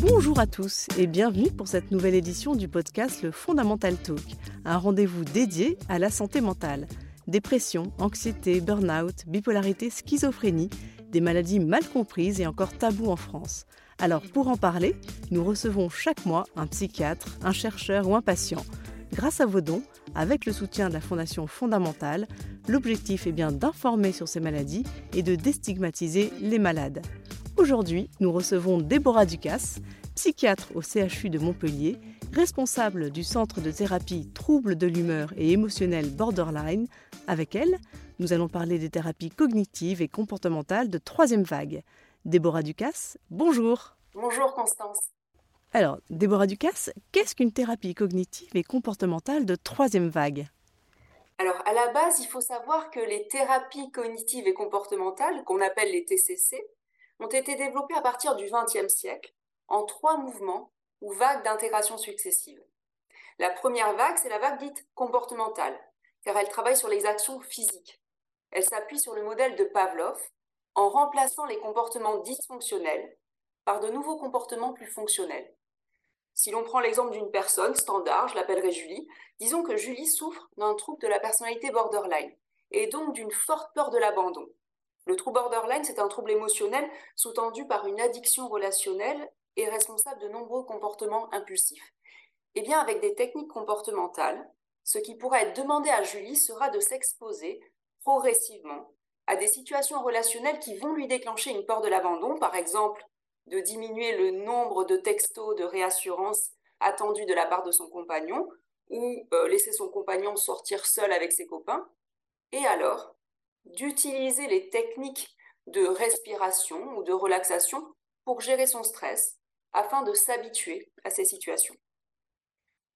Bonjour à tous et bienvenue pour cette nouvelle édition du podcast Le Fondamental Talk, un rendez-vous dédié à la santé mentale. Dépression, anxiété, burn-out, bipolarité, schizophrénie, des maladies mal comprises et encore tabous en France. Alors pour en parler, nous recevons chaque mois un psychiatre, un chercheur ou un patient. Grâce à vos dons, avec le soutien de la Fondation Fondamentale, l'objectif est bien d'informer sur ces maladies et de déstigmatiser les malades. Aujourd'hui, nous recevons Déborah Ducasse, psychiatre au CHU de Montpellier, responsable du centre de thérapie troubles de l'humeur et émotionnel borderline. Avec elle, nous allons parler des thérapies cognitives et comportementales de troisième vague. Déborah Ducasse, bonjour. Bonjour Constance. Alors, Déborah Ducasse, qu'est-ce qu'une thérapie cognitive et comportementale de troisième vague? Alors, à la base, il faut savoir que les thérapies cognitives et comportementales, qu'on appelle les TCC, ont été développées à partir du XXe siècle en trois mouvements ou vagues d'intégration successives. La première vague, c'est la vague dite comportementale, car elle travaille sur les actions physiques. Elle s'appuie sur le modèle de Pavlov en remplaçant les comportements dysfonctionnels par de nouveaux comportements plus fonctionnels. Si l'on prend l'exemple d'une personne standard, je l'appellerai Julie, disons que Julie souffre d'un trouble de la personnalité borderline et donc d'une forte peur de l'abandon. Le trouble borderline, c'est un trouble émotionnel sous-tendu par une addiction relationnelle et responsable de nombreux comportements impulsifs. Eh bien, avec des techniques comportementales, ce qui pourrait être demandé à Julie sera de s'exposer progressivement à des situations relationnelles qui vont lui déclencher une peur de l'abandon, par exemple de diminuer le nombre de textos de réassurance attendus de la part de son compagnon, ou euh, laisser son compagnon sortir seul avec ses copains, et alors d'utiliser les techniques de respiration ou de relaxation pour gérer son stress afin de s'habituer à ces situations.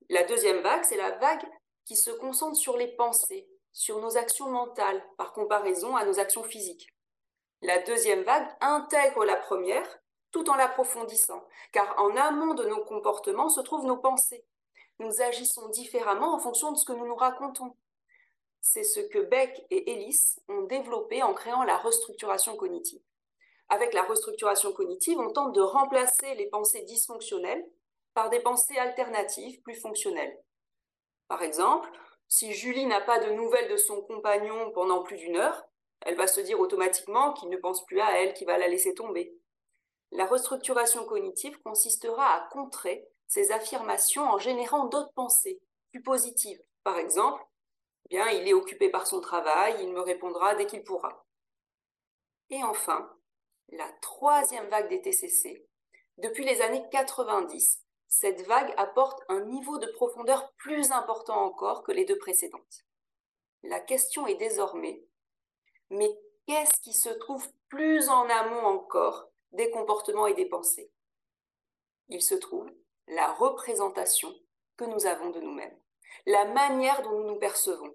La deuxième vague, c'est la vague qui se concentre sur les pensées, sur nos actions mentales par comparaison à nos actions physiques. La deuxième vague intègre la première tout en l'approfondissant, car en amont de nos comportements se trouvent nos pensées. Nous agissons différemment en fonction de ce que nous nous racontons. C'est ce que Beck et Ellis ont développé en créant la restructuration cognitive. Avec la restructuration cognitive, on tente de remplacer les pensées dysfonctionnelles par des pensées alternatives plus fonctionnelles. Par exemple, si Julie n'a pas de nouvelles de son compagnon pendant plus d'une heure, elle va se dire automatiquement qu'il ne pense plus à elle, qu'il va la laisser tomber. La restructuration cognitive consistera à contrer ces affirmations en générant d'autres pensées plus positives. Par exemple, eh bien, il est occupé par son travail, il me répondra dès qu'il pourra. Et enfin, la troisième vague des TCC. Depuis les années 90, cette vague apporte un niveau de profondeur plus important encore que les deux précédentes. La question est désormais, mais qu'est-ce qui se trouve plus en amont encore des comportements et des pensées Il se trouve la représentation que nous avons de nous-mêmes, la manière dont nous nous percevons,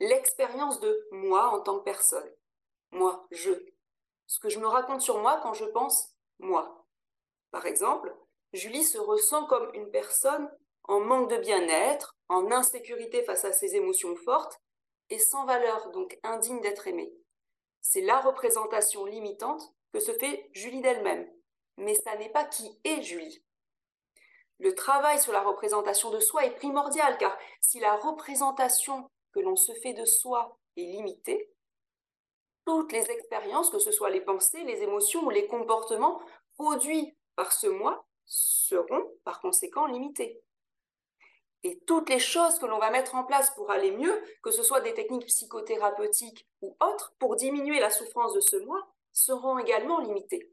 l'expérience de moi en tant que personne, moi, je, ce que je me raconte sur moi quand je pense moi. Par exemple, Julie se ressent comme une personne en manque de bien-être, en insécurité face à ses émotions fortes et sans valeur, donc indigne d'être aimée. C'est la représentation limitante que se fait Julie d'elle-même. Mais ça n'est pas qui est Julie. Le travail sur la représentation de soi est primordial car si la représentation que l'on se fait de soi est limitée, toutes les expériences, que ce soit les pensées, les émotions ou les comportements produits par ce moi, seront par conséquent limitées. Et toutes les choses que l'on va mettre en place pour aller mieux, que ce soit des techniques psychothérapeutiques ou autres, pour diminuer la souffrance de ce moi, seront également limitées.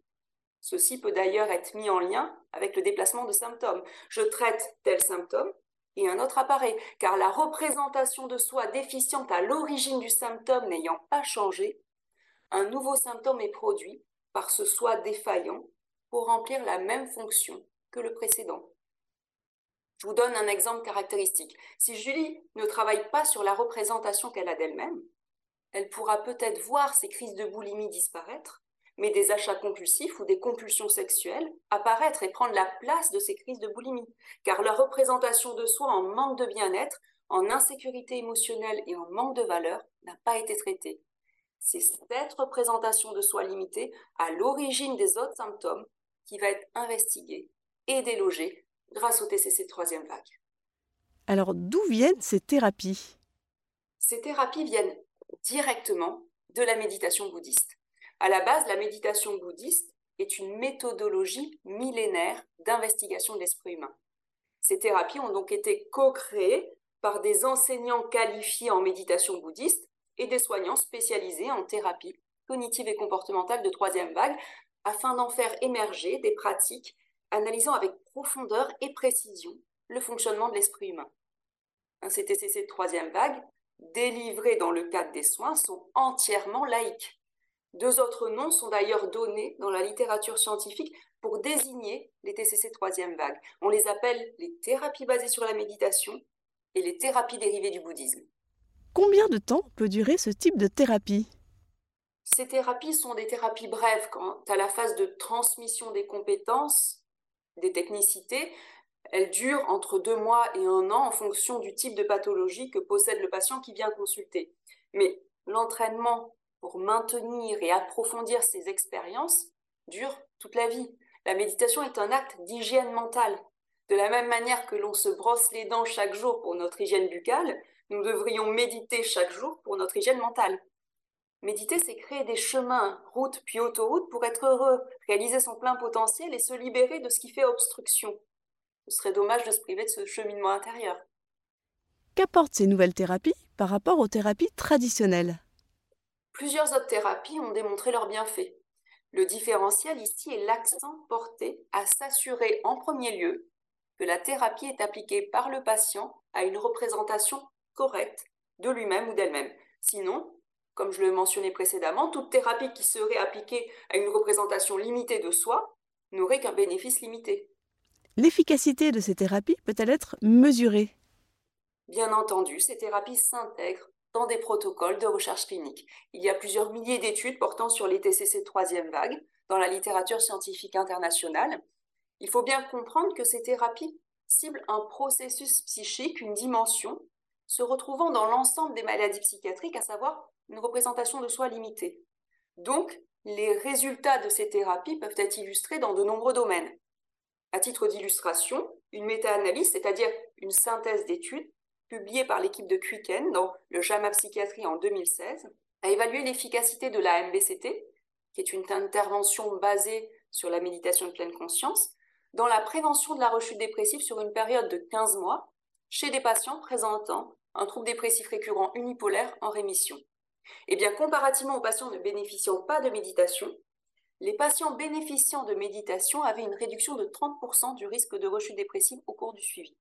Ceci peut d'ailleurs être mis en lien avec le déplacement de symptômes. Je traite tel symptôme et un autre apparaît, car la représentation de soi déficiente à l'origine du symptôme n'ayant pas changé, un nouveau symptôme est produit par ce soi défaillant pour remplir la même fonction que le précédent. Je vous donne un exemple caractéristique. Si Julie ne travaille pas sur la représentation qu'elle a d'elle-même, elle pourra peut-être voir ses crises de boulimie disparaître, mais des achats compulsifs ou des compulsions sexuelles apparaître et prendre la place de ces crises de boulimie, car la représentation de soi en manque de bien-être en insécurité émotionnelle et en manque de valeur n'a pas été traitée. C'est cette représentation de soi limitée à l'origine des autres symptômes qui va être investiguée et délogée grâce au TCC troisième vague. Alors d'où viennent ces thérapies? Ces thérapies viennent directement de la méditation bouddhiste. À la base, la méditation bouddhiste est une méthodologie millénaire d'investigation de l'esprit humain. Ces thérapies ont donc été co-créées par des enseignants qualifiés en méditation bouddhiste et des soignants spécialisés en thérapie cognitive et comportementale de troisième vague afin d'en faire émerger des pratiques analysant avec profondeur et précision le fonctionnement de l'esprit humain. Un CTCC de troisième vague, délivré dans le cadre des soins, sont entièrement laïques. Deux autres noms sont d'ailleurs donnés dans la littérature scientifique pour désigner les TCC troisième vague. On les appelle les thérapies basées sur la méditation et les thérapies dérivées du bouddhisme. Combien de temps peut durer ce type de thérapie? Ces thérapies sont des thérapies brèves quant à la phase de transmission des compétences, des technicités. Elles durent entre deux mois et un an en fonction du type de pathologie que possède le patient qui vient consulter. Mais l'entraînement pour maintenir et approfondir ces expériences dure toute la vie. La méditation est un acte d'hygiène mentale. De la même manière que l'on se brosse les dents chaque jour pour notre hygiène buccale, nous devrions méditer chaque jour pour notre hygiène mentale. Méditer, c'est créer des chemins, routes puis autoroutes pour être heureux, réaliser son plein potentiel et se libérer de ce qui fait obstruction. Ce serait dommage de se priver de ce cheminement intérieur. Qu'apportent ces nouvelles thérapies par rapport aux thérapies traditionnelles? Plusieurs autres thérapies ont démontré leurs bienfaits. Le différentiel ici est l'accent porté à s'assurer en premier lieu que la thérapie est appliquée par le patient à une représentation correcte de lui-même ou d'elle-même. Sinon, comme je le mentionnais précédemment, toute thérapie qui serait appliquée à une représentation limitée de soi n'aurait qu'un bénéfice limité. L'efficacité de ces thérapies peut-elle être mesurée? Bien entendu, ces thérapies s'intègrent dans des protocoles de recherche clinique. Il y a plusieurs milliers d'études portant sur les TCC troisième vague dans la littérature scientifique internationale. Il faut bien comprendre que ces thérapies ciblent un processus psychique, une dimension, se retrouvant dans l'ensemble des maladies psychiatriques, à savoir une représentation de soi limitée. Donc, les résultats de ces thérapies peuvent être illustrés dans de nombreux domaines. À titre d'illustration, une méta-analyse, c'est-à-dire une synthèse d'études, publié par l'équipe de Quicken dans le JAMA Psychiatrie en 2016, a évalué l'efficacité de la MBCT, qui est une intervention basée sur la méditation de pleine conscience, dans la prévention de la rechute dépressive sur une période de 15 mois chez des patients présentant un trouble dépressif récurrent unipolaire en rémission. Eh comparativement aux patients ne bénéficiant pas de méditation, les patients bénéficiant de méditation avaient une réduction de 30% du risque de rechute dépressive au cours du suivi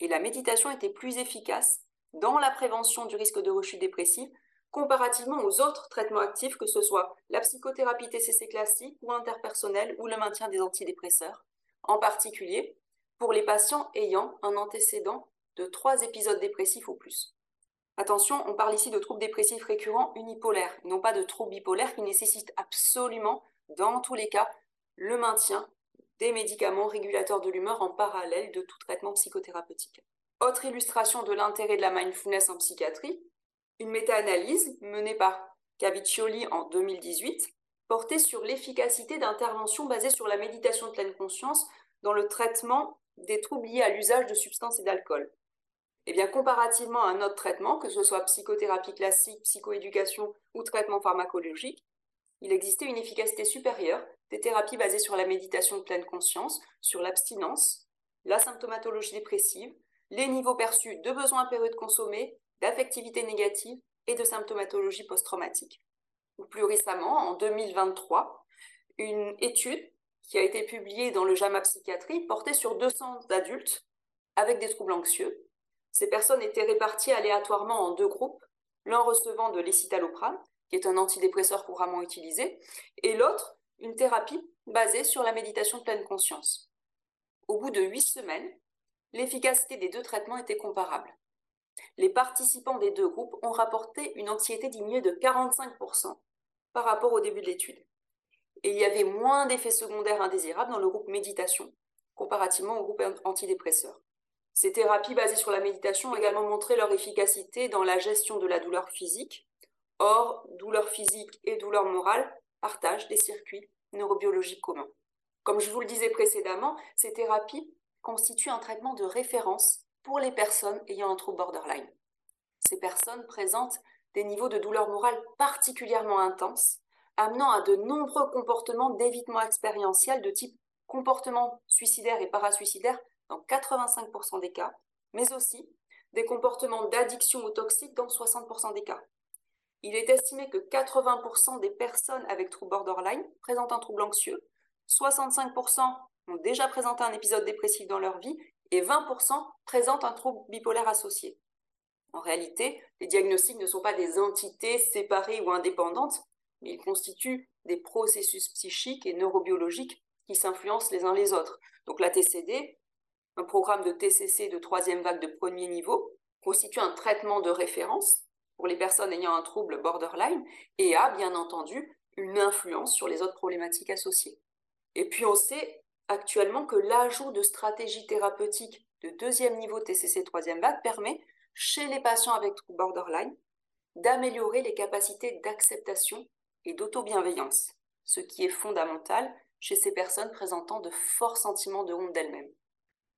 et la méditation était plus efficace dans la prévention du risque de rechute dépressive comparativement aux autres traitements actifs, que ce soit la psychothérapie TCC classique ou interpersonnelle ou le maintien des antidépresseurs, en particulier pour les patients ayant un antécédent de trois épisodes dépressifs ou plus. Attention, on parle ici de troubles dépressifs récurrents unipolaires, non pas de troubles bipolaires qui nécessitent absolument, dans tous les cas, le maintien des médicaments régulateurs de l'humeur en parallèle de tout traitement psychothérapeutique. Autre illustration de l'intérêt de la mindfulness en psychiatrie, une méta-analyse menée par Caviccioli en 2018 portait sur l'efficacité d'interventions basées sur la méditation de pleine conscience dans le traitement des troubles liés à l'usage de substances et d'alcool. Eh bien, comparativement à un autre traitement, que ce soit psychothérapie classique, psychoéducation ou traitement pharmacologique, il existait une efficacité supérieure des thérapies basées sur la méditation de pleine conscience, sur l'abstinence, la symptomatologie dépressive, les niveaux perçus de besoins période consommés, d'affectivité négative et de symptomatologie post-traumatique. Plus récemment, en 2023, une étude qui a été publiée dans le JAMA Psychiatrie portait sur 200 adultes avec des troubles anxieux. Ces personnes étaient réparties aléatoirement en deux groupes, l'un recevant de l'escitalopram, qui est un antidépresseur couramment utilisé, et l'autre une thérapie basée sur la méditation de pleine conscience. Au bout de huit semaines, l'efficacité des deux traitements était comparable. Les participants des deux groupes ont rapporté une anxiété diminuée de 45% par rapport au début de l'étude. Et il y avait moins d'effets secondaires indésirables dans le groupe méditation comparativement au groupe antidépresseur. Ces thérapies basées sur la méditation ont également montré leur efficacité dans la gestion de la douleur physique. Or, douleur physique et douleur morale partagent des circuits neurobiologiques communs. Comme je vous le disais précédemment, ces thérapies constituent un traitement de référence pour les personnes ayant un trouble borderline. Ces personnes présentent des niveaux de douleur morale particulièrement intenses, amenant à de nombreux comportements d'évitement expérientiel de type comportement suicidaire et parasuicidaire dans 85% des cas, mais aussi des comportements d'addiction aux toxiques dans 60% des cas. Il est estimé que 80% des personnes avec trouble borderline présentent un trouble anxieux, 65% ont déjà présenté un épisode dépressif dans leur vie et 20% présentent un trouble bipolaire associé. En réalité, les diagnostics ne sont pas des entités séparées ou indépendantes, mais ils constituent des processus psychiques et neurobiologiques qui s'influencent les uns les autres. Donc la TCD, un programme de TCC de troisième vague de premier niveau, constitue un traitement de référence pour les personnes ayant un trouble borderline et a bien entendu une influence sur les autres problématiques associées. Et puis on sait actuellement que l'ajout de stratégies thérapeutiques de deuxième niveau TCC troisième vague permet, chez les patients avec trouble borderline, d'améliorer les capacités d'acceptation et d'auto-bienveillance, ce qui est fondamental chez ces personnes présentant de forts sentiments de honte d'elles-mêmes.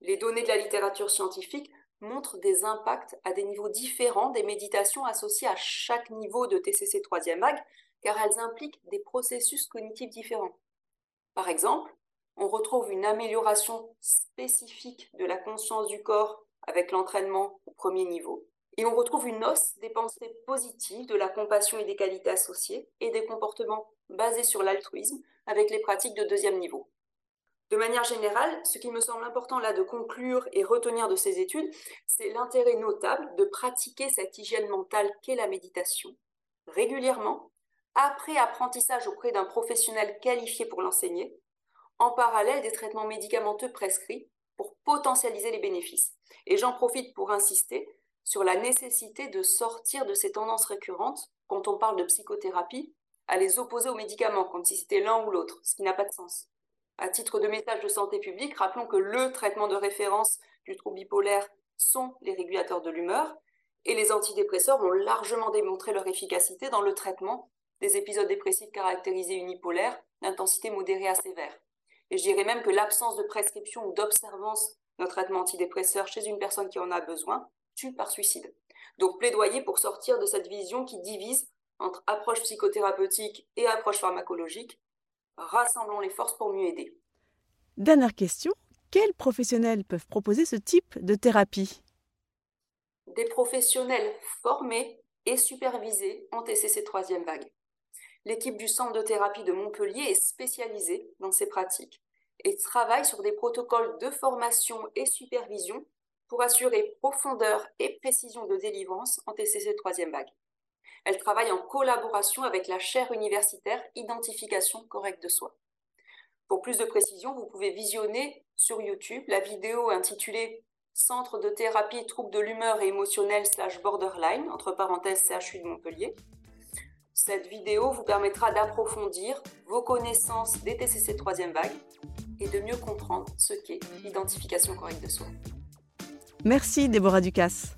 Les données de la littérature scientifique montrent des impacts à des niveaux différents des méditations associées à chaque niveau de TCC troisième vague, car elles impliquent des processus cognitifs différents. Par exemple, on retrouve une amélioration spécifique de la conscience du corps avec l'entraînement au premier niveau, et on retrouve une hausse des pensées positives, de la compassion et des qualités associées, et des comportements basés sur l'altruisme avec les pratiques de deuxième niveau. De manière générale, ce qui me semble important là de conclure et retenir de ces études, c'est l'intérêt notable de pratiquer cette hygiène mentale qu'est la méditation régulièrement, après apprentissage auprès d'un professionnel qualifié pour l'enseigner, en parallèle des traitements médicamenteux prescrits pour potentialiser les bénéfices. Et j'en profite pour insister sur la nécessité de sortir de ces tendances récurrentes, quand on parle de psychothérapie, à les opposer aux médicaments, comme si c'était l'un ou l'autre, ce qui n'a pas de sens. À titre de message de santé publique, rappelons que le traitement de référence du trouble bipolaire sont les régulateurs de l'humeur, et les antidépresseurs ont largement démontré leur efficacité dans le traitement des épisodes dépressifs caractérisés unipolaires d'intensité modérée à sévère. Et je dirais même que l'absence de prescription ou d'observance d'un traitement antidépresseur chez une personne qui en a besoin tue par suicide. Donc plaidoyer pour sortir de cette vision qui divise entre approche psychothérapeutique et approche pharmacologique. Rassemblons les forces pour mieux aider. Dernière question, quels professionnels peuvent proposer ce type de thérapie? Des professionnels formés et supervisés en TCC troisième vague. L'équipe du centre de thérapie de Montpellier est spécialisée dans ces pratiques et travaille sur des protocoles de formation et supervision pour assurer profondeur et précision de délivrance en TCC troisième vague. Elle travaille en collaboration avec la chaire universitaire Identification correcte de soi. Pour plus de précision, vous pouvez visionner sur YouTube la vidéo intitulée Centre de thérapie troubles de l'humeur et émotionnelle slash borderline, entre parenthèses CHU de Montpellier. Cette vidéo vous permettra d'approfondir vos connaissances des TCC troisième vague et de mieux comprendre ce qu'est l'identification correcte de soi. Merci Déborah Ducasse.